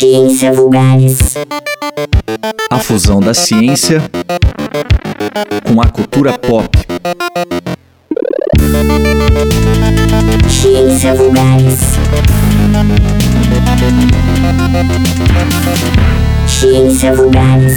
Ciência Vulgares. A fusão da ciência com a cultura pop. Ciência Vulgares. Ciência Vulgares.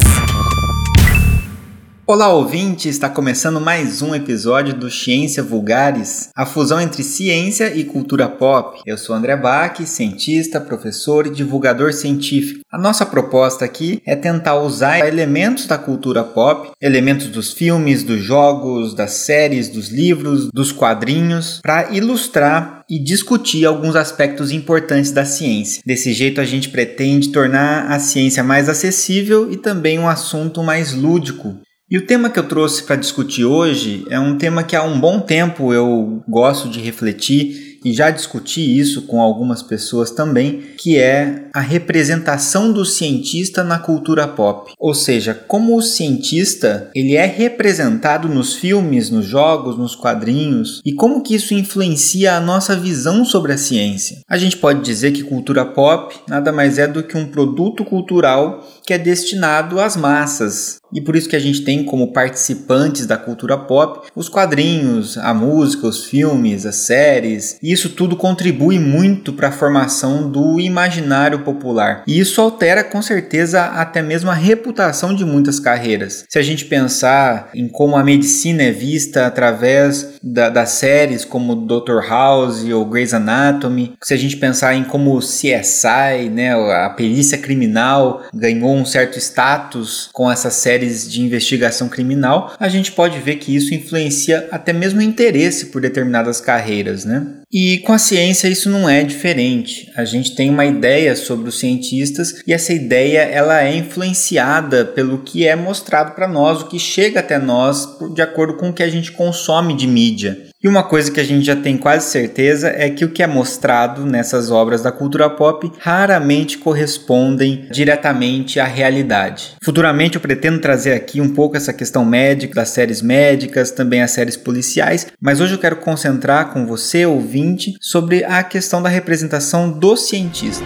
Olá, ouvinte! Está começando mais um episódio do Ciência Vulgares, a fusão entre ciência e cultura pop. Eu sou André Bach, cientista, professor e divulgador científico. A nossa proposta aqui é tentar usar elementos da cultura pop, elementos dos filmes, dos jogos, das séries, dos livros, dos quadrinhos, para ilustrar e discutir alguns aspectos importantes da ciência. Desse jeito, a gente pretende tornar a ciência mais acessível e também um assunto mais lúdico. E o tema que eu trouxe para discutir hoje é um tema que há um bom tempo eu gosto de refletir e já discuti isso com algumas pessoas também, que é a representação do cientista na cultura pop. Ou seja, como o cientista, ele é representado nos filmes, nos jogos, nos quadrinhos e como que isso influencia a nossa visão sobre a ciência. A gente pode dizer que cultura pop nada mais é do que um produto cultural que é destinado às massas. E por isso que a gente tem como participantes da cultura pop os quadrinhos, a música, os filmes, as séries. E isso tudo contribui muito para a formação do imaginário popular. E isso altera com certeza até mesmo a reputação de muitas carreiras. Se a gente pensar em como a medicina é vista através da, das séries como Dr. House ou Grey's Anatomy, se a gente pensar em como CSI, né, a perícia criminal ganhou um certo status com essas séries de investigação criminal, a gente pode ver que isso influencia até mesmo o interesse por determinadas carreiras, né? E com a ciência isso não é diferente. A gente tem uma ideia sobre os cientistas e essa ideia ela é influenciada pelo que é mostrado para nós, o que chega até nós de acordo com o que a gente consome de mídia. E uma coisa que a gente já tem quase certeza é que o que é mostrado nessas obras da cultura pop raramente correspondem diretamente à realidade. Futuramente eu pretendo trazer aqui um pouco essa questão médica, das séries médicas, também as séries policiais, mas hoje eu quero concentrar com você, sobre a questão da representação do cientista.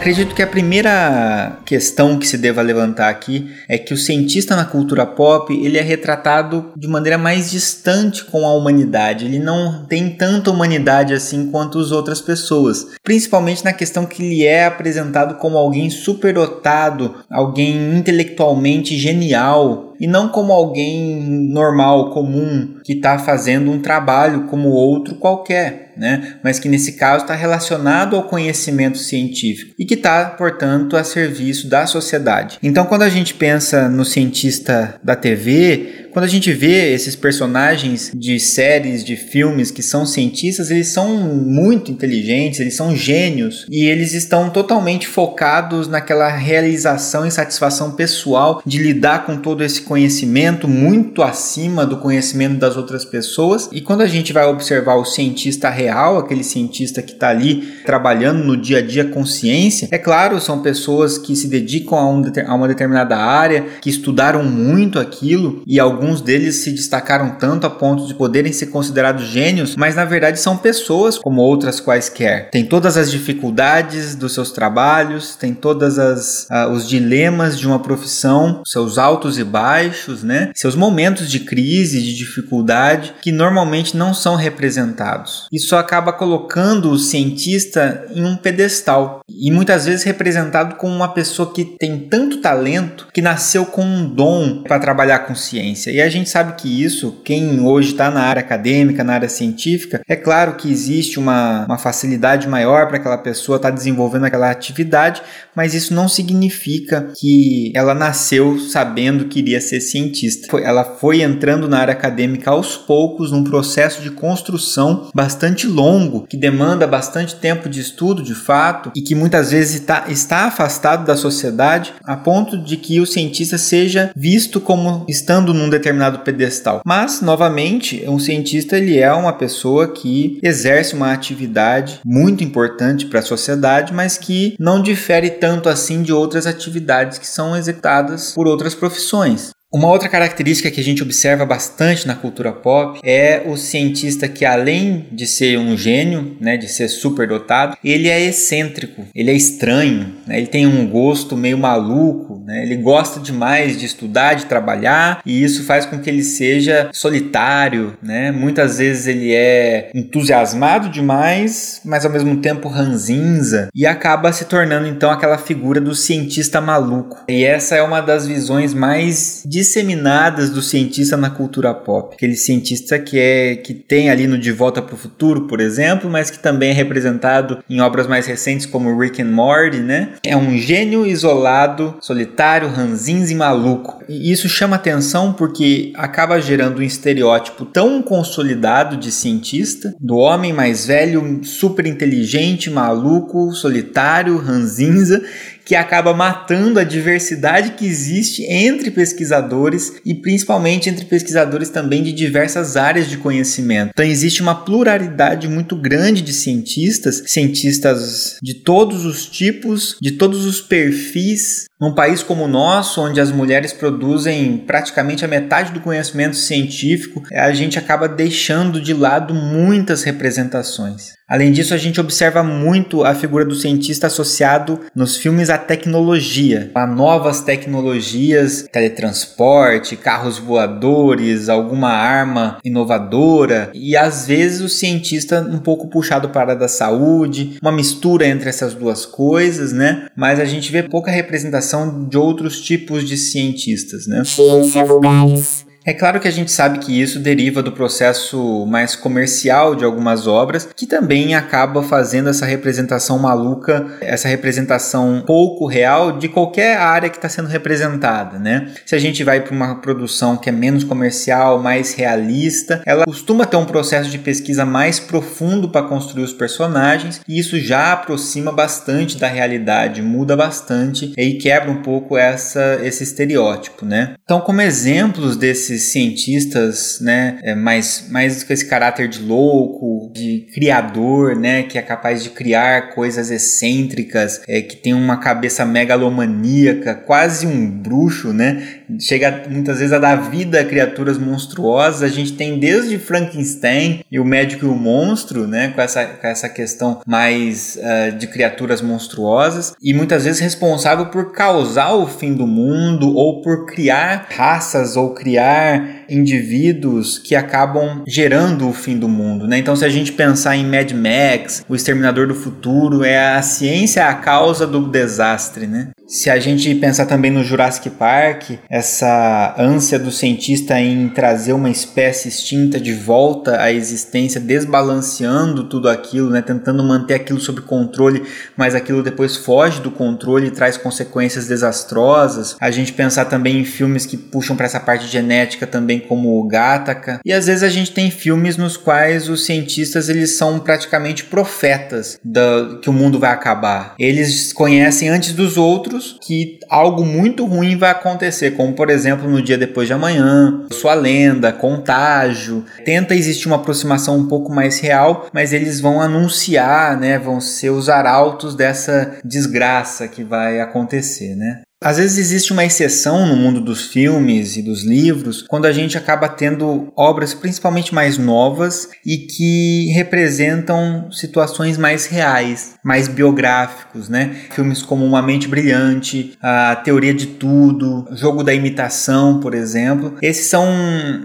Acredito que a primeira questão que se deva levantar aqui é que o cientista na cultura pop ele é retratado de maneira mais distante com a humanidade. Ele não tem tanta humanidade assim quanto as outras pessoas, principalmente na questão que ele é apresentado como alguém superdotado, alguém intelectualmente genial e não como alguém normal, comum, que está fazendo um trabalho como outro qualquer, né? mas que nesse caso está relacionado ao conhecimento científico e que está, portanto, a serviço da sociedade. Então, quando a gente pensa no cientista da TV, quando a gente vê esses personagens de séries, de filmes que são cientistas, eles são muito inteligentes, eles são gênios e eles estão totalmente focados naquela realização e satisfação pessoal de lidar com todo esse conhecimento muito acima do conhecimento das outras pessoas. E quando a gente vai observar o cientista real, aquele cientista que está ali trabalhando no dia a dia com ciência, é claro, são pessoas que se dedicam a, um, a uma determinada área, que estudaram muito aquilo e alguns deles se destacaram tanto a ponto de poderem ser considerados gênios, mas na verdade são pessoas como outras quaisquer. Tem todas as dificuldades dos seus trabalhos, tem todas as uh, os dilemas de uma profissão, seus altos e baixos, né? Seus momentos de crise, de dificuldade, que normalmente não são representados. Isso acaba colocando o cientista em um pedestal e muitas vezes representado como uma pessoa que tem tanto talento que nasceu com um dom para trabalhar com ciência. E a gente sabe que isso, quem hoje está na área acadêmica, na área científica, é claro que existe uma, uma facilidade maior para aquela pessoa estar tá desenvolvendo aquela atividade, mas isso não significa que ela nasceu sabendo que iria ser cientista. Ela foi entrando na área acadêmica aos poucos, num processo de construção bastante longo, que demanda bastante tempo de estudo de fato e que muitas vezes está, está afastado da sociedade a ponto de que o cientista seja visto como estando num determinado pedestal. Mas, novamente, um cientista ele é uma pessoa que exerce uma atividade muito importante para a sociedade, mas que não difere tanto assim de outras atividades que são executadas por outras profissões. Uma outra característica que a gente observa bastante na cultura pop é o cientista que, além de ser um gênio, né, de ser superdotado, ele é excêntrico, ele é estranho, né, ele tem um gosto meio maluco, né, ele gosta demais de estudar, de trabalhar, e isso faz com que ele seja solitário. Né, muitas vezes ele é entusiasmado demais, mas ao mesmo tempo ranzinza, e acaba se tornando então aquela figura do cientista maluco. E essa é uma das visões mais disseminadas do cientista na cultura pop. Aquele cientista que é que tem ali no De Volta para o Futuro, por exemplo, mas que também é representado em obras mais recentes como Rick and Morty, né? É um gênio isolado, solitário, ranzinza e maluco. E isso chama atenção porque acaba gerando um estereótipo tão consolidado de cientista, do homem mais velho, super inteligente, maluco, solitário, ranzinza, que acaba matando a diversidade que existe entre pesquisadores e principalmente entre pesquisadores também de diversas áreas de conhecimento. Então existe uma pluralidade muito grande de cientistas, cientistas de todos os tipos, de todos os perfis, num país como o nosso, onde as mulheres produzem praticamente a metade do conhecimento científico, a gente acaba deixando de lado muitas representações. Além disso, a gente observa muito a figura do cientista associado nos filmes à tecnologia, a novas tecnologias, teletransporte, carros voadores, alguma arma inovadora, e às vezes o cientista um pouco puxado para a da saúde, uma mistura entre essas duas coisas, né? Mas a gente vê pouca representação de outros tipos de cientistas, né? Ciência vulgares. É claro que a gente sabe que isso deriva do processo mais comercial de algumas obras, que também acaba fazendo essa representação maluca, essa representação pouco real de qualquer área que está sendo representada, né? Se a gente vai para uma produção que é menos comercial, mais realista, ela costuma ter um processo de pesquisa mais profundo para construir os personagens, e isso já aproxima bastante da realidade, muda bastante e quebra um pouco essa, esse estereótipo, né? Então, como exemplos desse cientistas, né, é, mais, mais com esse caráter de louco, de criador, né, que é capaz de criar coisas excêntricas, é, que tem uma cabeça megalomaníaca, quase um bruxo, né, chega muitas vezes a dar vida a criaturas monstruosas. A gente tem desde Frankenstein e o médico e o monstro, né, com essa, com essa questão mais uh, de criaturas monstruosas, e muitas vezes responsável por causar o fim do mundo ou por criar raças ou criar indivíduos que acabam gerando o fim do mundo, né? Então, se a gente pensar em Mad Max, o Exterminador do Futuro, é a ciência a causa do desastre, né? Se a gente pensar também no Jurassic Park, essa ânsia do cientista em trazer uma espécie extinta de volta à existência, desbalanceando tudo aquilo, né, tentando manter aquilo sob controle, mas aquilo depois foge do controle e traz consequências desastrosas. A gente pensar também em filmes que puxam para essa parte genética também, como o Gattaca. E às vezes a gente tem filmes nos quais os cientistas eles são praticamente profetas da, que o mundo vai acabar. Eles conhecem antes dos outros que algo muito ruim vai acontecer, como por exemplo no dia depois de amanhã, sua lenda, contágio. Tenta existir uma aproximação um pouco mais real, mas eles vão anunciar, né, vão ser os arautos dessa desgraça que vai acontecer, né? Às vezes existe uma exceção no mundo dos filmes e dos livros quando a gente acaba tendo obras principalmente mais novas e que representam situações mais reais, mais biográficos, né? Filmes como Uma Mente Brilhante, A Teoria de Tudo, Jogo da Imitação, por exemplo. Esses são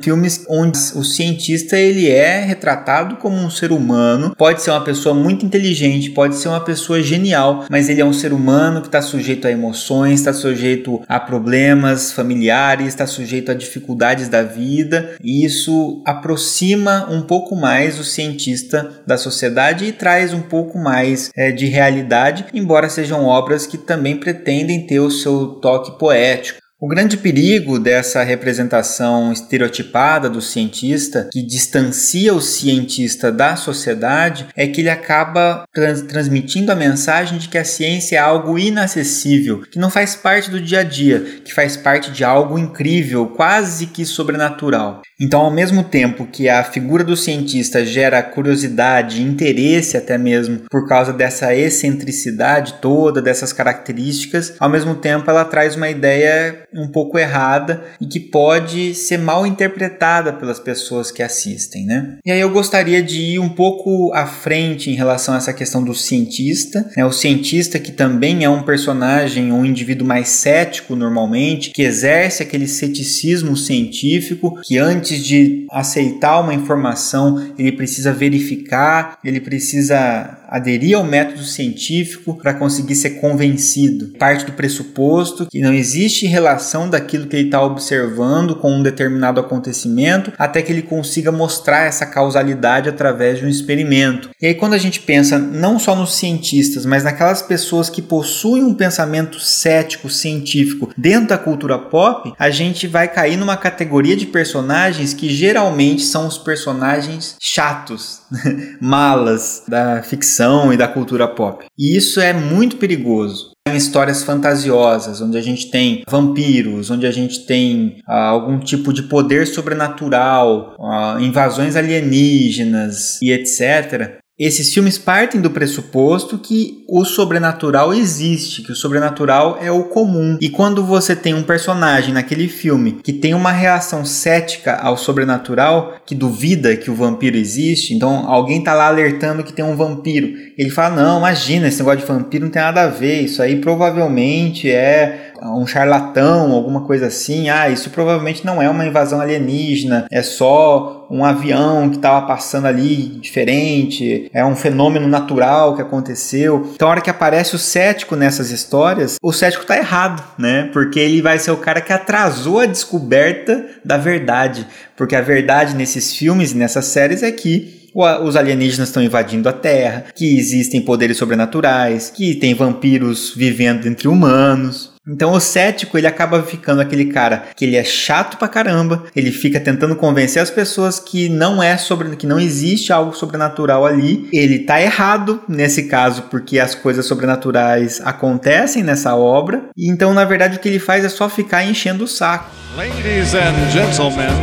filmes onde o cientista ele é retratado como um ser humano, pode ser uma pessoa muito inteligente, pode ser uma pessoa genial, mas ele é um ser humano que está sujeito a emoções, está sujeito a problemas familiares, está sujeito a dificuldades da vida, e isso aproxima um pouco mais o cientista da sociedade e traz um pouco mais é, de realidade, embora sejam obras que também pretendem ter o seu toque poético. O grande perigo dessa representação estereotipada do cientista, que distancia o cientista da sociedade, é que ele acaba trans transmitindo a mensagem de que a ciência é algo inacessível, que não faz parte do dia a dia, que faz parte de algo incrível, quase que sobrenatural. Então, ao mesmo tempo que a figura do cientista gera curiosidade, interesse até mesmo por causa dessa excentricidade toda, dessas características, ao mesmo tempo ela traz uma ideia um pouco errada e que pode ser mal interpretada pelas pessoas que assistem, né? E aí eu gostaria de ir um pouco à frente em relação a essa questão do cientista, né? O cientista que também é um personagem, um indivíduo mais cético normalmente, que exerce aquele ceticismo científico, que antes de aceitar uma informação, ele precisa verificar, ele precisa aderir ao método científico para conseguir ser convencido. Parte do pressuposto que não existe relação daquilo que ele está observando com um determinado acontecimento até que ele consiga mostrar essa causalidade através de um experimento. E aí, quando a gente pensa não só nos cientistas, mas naquelas pessoas que possuem um pensamento cético, científico dentro da cultura pop, a gente vai cair numa categoria de personagens que geralmente são os personagens chatos, malas da ficção e da cultura pop. E isso é muito perigoso. Em histórias fantasiosas, onde a gente tem vampiros, onde a gente tem ah, algum tipo de poder sobrenatural, ah, invasões alienígenas e etc., esses filmes partem do pressuposto que o sobrenatural existe, que o sobrenatural é o comum. E quando você tem um personagem naquele filme que tem uma reação cética ao sobrenatural, que duvida que o vampiro existe, então alguém tá lá alertando que tem um vampiro, ele fala: "Não, imagina, esse negócio de vampiro não tem nada a ver, isso aí provavelmente é um charlatão, alguma coisa assim. Ah, isso provavelmente não é uma invasão alienígena, é só um avião que estava passando ali diferente, é um fenômeno natural que aconteceu. Então, a hora que aparece o cético nessas histórias, o cético está errado, né? Porque ele vai ser o cara que atrasou a descoberta da verdade. Porque a verdade nesses filmes e nessas séries é que os alienígenas estão invadindo a Terra, que existem poderes sobrenaturais, que tem vampiros vivendo entre humanos. Então o cético ele acaba ficando aquele cara que ele é chato pra caramba, ele fica tentando convencer as pessoas que não é sobre que não existe algo sobrenatural ali. Ele tá errado nesse caso porque as coisas sobrenaturais acontecem nessa obra. E então na verdade o que ele faz é só ficar enchendo o saco. Ladies and gentlemen,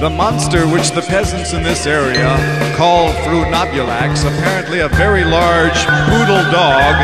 the monster which the peasants in this area call Frunobulax, apparently a very large poodle dog,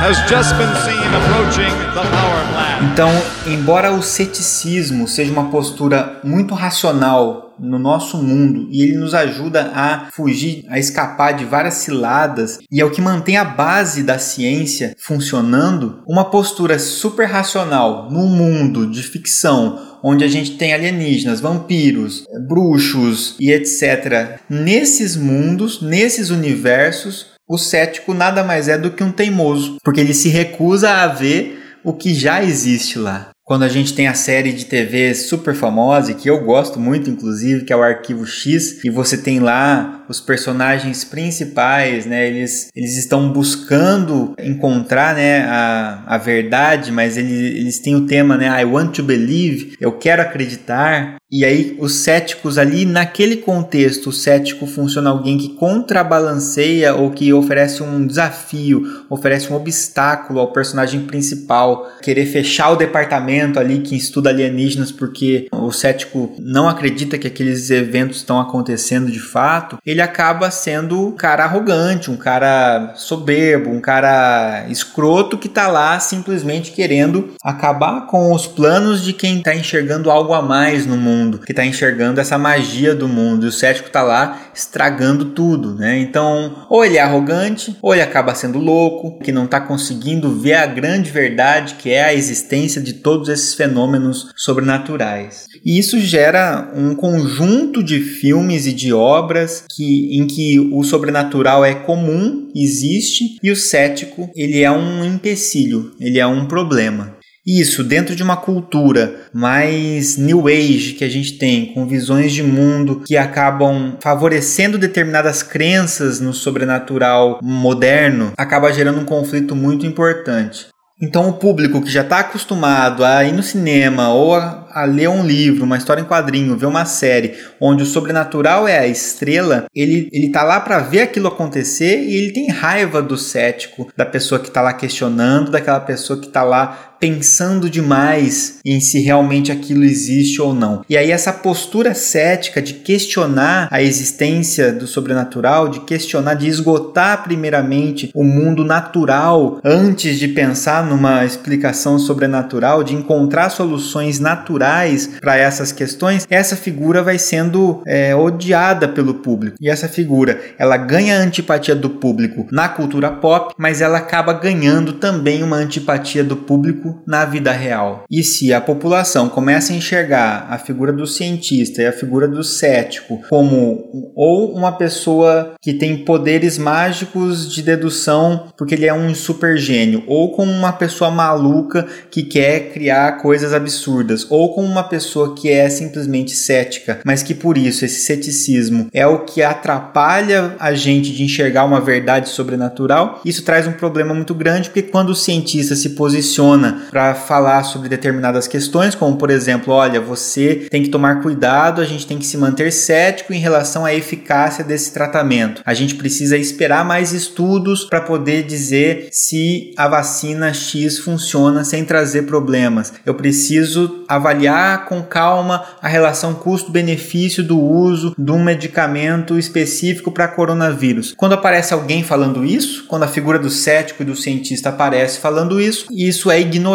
has just been seen approaching the power plant. Então, embora o ceticismo seja uma postura muito racional no nosso mundo e ele nos ajuda a fugir, a escapar de várias ciladas e é o que mantém a base da ciência funcionando, uma postura super racional no mundo de ficção onde a gente tem alienígenas, vampiros, bruxos e etc. Nesses mundos, nesses universos, o cético nada mais é do que um teimoso, porque ele se recusa a ver o que já existe lá. Quando a gente tem a série de TV super famosa, que eu gosto muito, inclusive, que é o Arquivo X, e você tem lá os personagens principais, né? Eles, eles estão buscando encontrar, né, a, a verdade, mas eles, eles têm o tema, né? I want to believe, eu quero acreditar. E aí, os céticos ali, naquele contexto, o cético funciona alguém que contrabalanceia ou que oferece um desafio, oferece um obstáculo ao personagem principal, querer fechar o departamento ali que estuda alienígenas porque o cético não acredita que aqueles eventos estão acontecendo de fato. Ele acaba sendo um cara arrogante, um cara soberbo, um cara escroto que tá lá simplesmente querendo acabar com os planos de quem tá enxergando algo a mais no mundo, que tá enxergando essa magia do mundo. E o cético tá lá estragando tudo, né? Então, ou ele é arrogante, ou ele acaba sendo louco, que não tá conseguindo ver a grande verdade que é a existência de todos esses fenômenos sobrenaturais. E isso gera um conjunto de filmes e de obras que, em que o sobrenatural é comum, existe, e o cético ele é um empecilho, ele é um problema. Isso, dentro de uma cultura mais new age que a gente tem, com visões de mundo que acabam favorecendo determinadas crenças no sobrenatural moderno, acaba gerando um conflito muito importante. Então, o público que já está acostumado a ir no cinema ou a, a, ler um livro, uma história em quadrinho, ver uma série onde o sobrenatural é a estrela, ele, ele tá lá para ver aquilo acontecer e ele tem raiva do cético, da pessoa que está lá questionando, daquela pessoa que está lá pensando demais em se realmente aquilo existe ou não. E aí essa postura cética de questionar a existência do sobrenatural, de questionar, de esgotar primeiramente o mundo natural antes de pensar numa explicação sobrenatural, de encontrar soluções naturais para essas questões, essa figura vai sendo é, odiada pelo público. E essa figura, ela ganha a antipatia do público na cultura pop, mas ela acaba ganhando também uma antipatia do público na vida real. E se a população começa a enxergar a figura do cientista e a figura do cético como ou uma pessoa que tem poderes mágicos de dedução porque ele é um super gênio, ou como uma pessoa maluca que quer criar coisas absurdas, ou como uma pessoa que é simplesmente cética, mas que por isso esse ceticismo é o que atrapalha a gente de enxergar uma verdade sobrenatural, isso traz um problema muito grande, porque quando o cientista se posiciona para falar sobre determinadas questões, como por exemplo, olha, você tem que tomar cuidado, a gente tem que se manter cético em relação à eficácia desse tratamento. A gente precisa esperar mais estudos para poder dizer se a vacina X funciona sem trazer problemas. Eu preciso avaliar com calma a relação custo-benefício do uso de um medicamento específico para coronavírus. Quando aparece alguém falando isso, quando a figura do cético e do cientista aparece falando isso, isso é ignorado,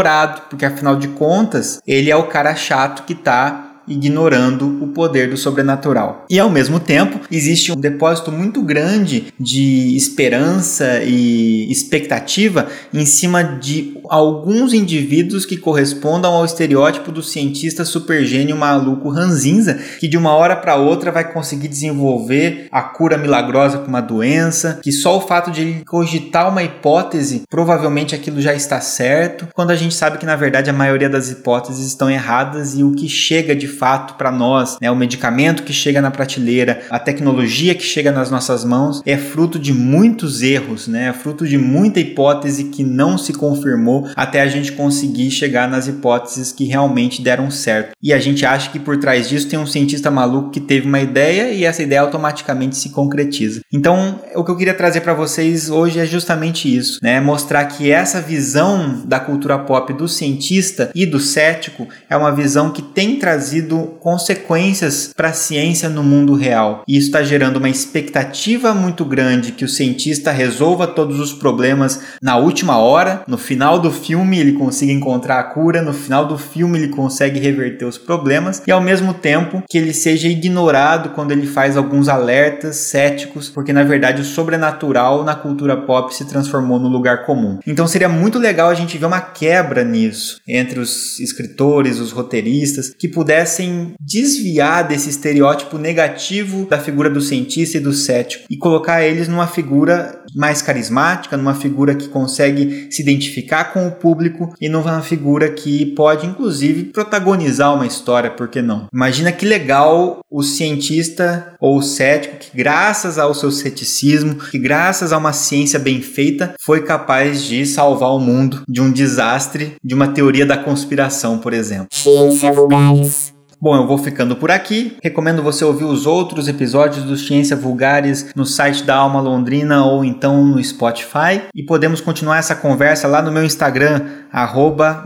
porque afinal de contas, ele é o cara chato que está ignorando o poder do sobrenatural. E ao mesmo tempo, existe um depósito muito grande de esperança e expectativa em cima de alguns indivíduos que correspondam ao estereótipo do cientista supergênio maluco ranzinza, que de uma hora para outra vai conseguir desenvolver a cura milagrosa para uma doença, que só o fato de ele cogitar uma hipótese, provavelmente aquilo já está certo, quando a gente sabe que na verdade a maioria das hipóteses estão erradas e o que chega de fato para nós, né, o medicamento que chega na prateleira, a tecnologia que chega nas nossas mãos, é fruto de muitos erros, né, é fruto de muita hipótese que não se confirmou até a gente conseguir chegar nas hipóteses que realmente deram certo. E a gente acha que por trás disso tem um cientista maluco que teve uma ideia e essa ideia automaticamente se concretiza. Então, o que eu queria trazer para vocês hoje é justamente isso, né? Mostrar que essa visão da cultura pop do cientista e do cético é uma visão que tem trazido trazido consequências para a ciência no mundo real. E isso está gerando uma expectativa muito grande que o cientista resolva todos os problemas na última hora, no final do filme ele consiga encontrar a cura, no final do filme ele consegue reverter os problemas e ao mesmo tempo que ele seja ignorado quando ele faz alguns alertas céticos, porque na verdade o sobrenatural na cultura pop se transformou no lugar comum. Então seria muito legal a gente ver uma quebra nisso entre os escritores, os roteiristas que pudessem pudessem desviar desse estereótipo negativo da figura do cientista e do cético e colocar eles numa figura mais carismática, numa figura que consegue se identificar com o público e numa figura que pode inclusive protagonizar uma história, por que não? Imagina que legal o cientista ou o cético que graças ao seu ceticismo, que graças a uma ciência bem feita, foi capaz de salvar o mundo de um desastre, de uma teoria da conspiração, por exemplo. Ciência Vulgares. Bom, eu vou ficando por aqui. Recomendo você ouvir os outros episódios do Ciência Vulgares no site da Alma Londrina ou então no Spotify. E podemos continuar essa conversa lá no meu Instagram,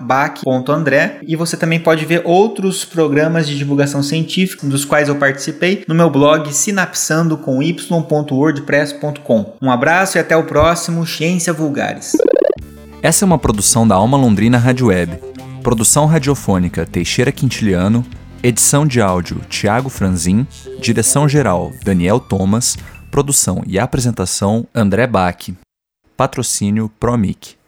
bac.andré. E você também pode ver outros programas de divulgação científica dos quais eu participei no meu blog sinapsando com y.wordpress.com. Um abraço e até o próximo Ciência Vulgares. Essa é uma produção da Alma Londrina Rádio Web. Produção radiofônica Teixeira Quintiliano Edição de áudio: Tiago Franzin. Direção-geral: Daniel Thomas. Produção e apresentação: André Bach. Patrocínio Promic.